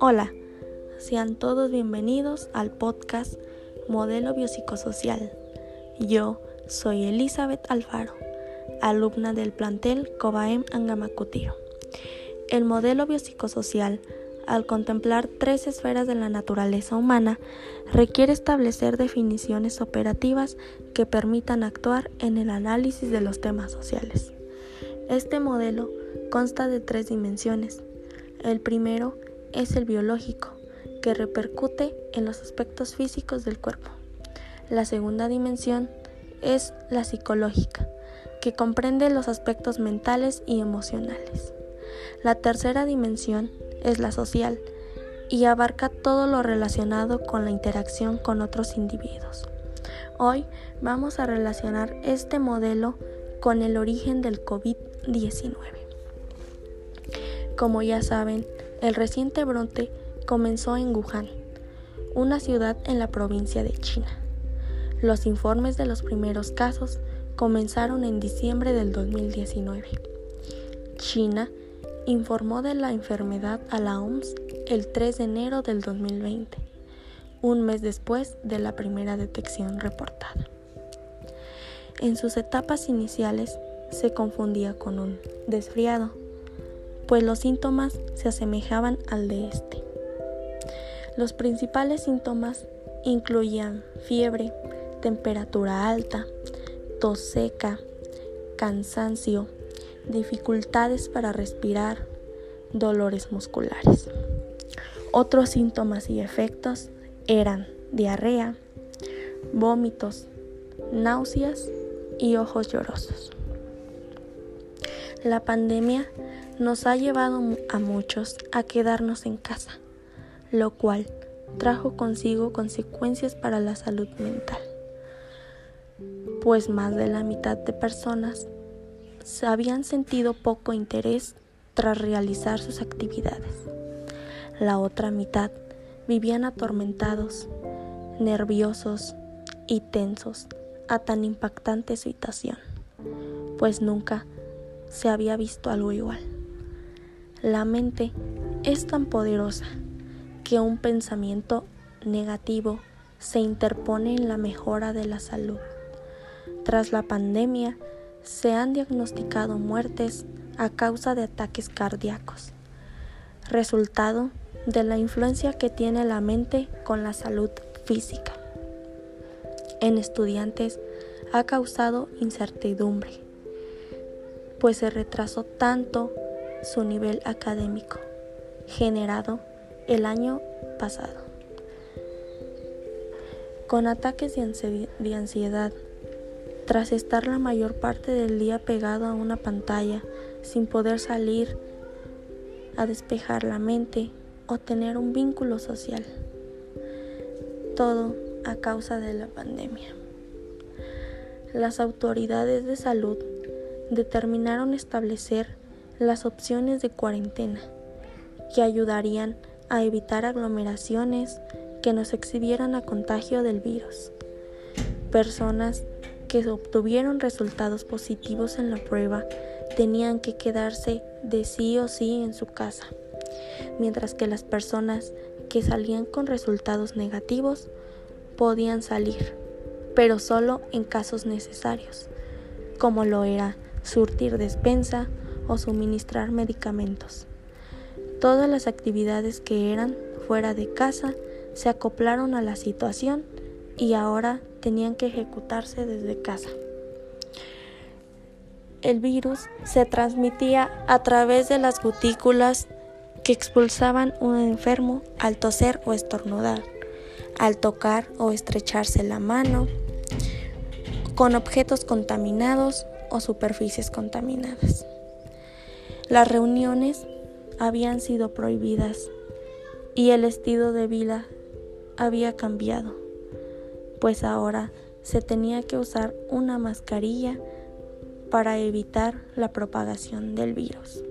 Hola, sean todos bienvenidos al podcast Modelo Biopsicosocial. Yo soy Elizabeth Alfaro, alumna del plantel Cobaem Angamacutiro. El modelo biopsicosocial, al contemplar tres esferas de la naturaleza humana, requiere establecer definiciones operativas que permitan actuar en el análisis de los temas sociales. Este modelo consta de tres dimensiones. El primero es el biológico, que repercute en los aspectos físicos del cuerpo. La segunda dimensión es la psicológica, que comprende los aspectos mentales y emocionales. La tercera dimensión es la social y abarca todo lo relacionado con la interacción con otros individuos. Hoy vamos a relacionar este modelo con el origen del COVID-19. Como ya saben, el reciente brote comenzó en Wuhan, una ciudad en la provincia de China. Los informes de los primeros casos comenzaron en diciembre del 2019. China informó de la enfermedad a la OMS el 3 de enero del 2020, un mes después de la primera detección reportada. En sus etapas iniciales se confundía con un desfriado pues los síntomas se asemejaban al de este. Los principales síntomas incluían fiebre, temperatura alta, tos seca, cansancio, dificultades para respirar, dolores musculares. Otros síntomas y efectos eran diarrea, vómitos, náuseas y ojos llorosos. La pandemia nos ha llevado a muchos a quedarnos en casa, lo cual trajo consigo consecuencias para la salud mental, pues más de la mitad de personas habían sentido poco interés tras realizar sus actividades. La otra mitad vivían atormentados, nerviosos y tensos a tan impactante situación, pues nunca se había visto algo igual. La mente es tan poderosa que un pensamiento negativo se interpone en la mejora de la salud. Tras la pandemia, se han diagnosticado muertes a causa de ataques cardíacos, resultado de la influencia que tiene la mente con la salud física. En estudiantes ha causado incertidumbre, pues se retrasó tanto su nivel académico, generado el año pasado. Con ataques de ansiedad, tras estar la mayor parte del día pegado a una pantalla sin poder salir a despejar la mente o tener un vínculo social. Todo a causa de la pandemia. Las autoridades de salud determinaron establecer las opciones de cuarentena que ayudarían a evitar aglomeraciones que nos exhibieran a contagio del virus. Personas que obtuvieron resultados positivos en la prueba tenían que quedarse de sí o sí en su casa, mientras que las personas que salían con resultados negativos podían salir, pero solo en casos necesarios, como lo era surtir despensa o suministrar medicamentos. Todas las actividades que eran fuera de casa se acoplaron a la situación y ahora tenían que ejecutarse desde casa. El virus se transmitía a través de las gotículas que expulsaban un enfermo al toser o estornudar, al tocar o estrecharse la mano, con objetos contaminados o superficies contaminadas. Las reuniones habían sido prohibidas y el estilo de vida había cambiado, pues ahora se tenía que usar una mascarilla para evitar la propagación del virus.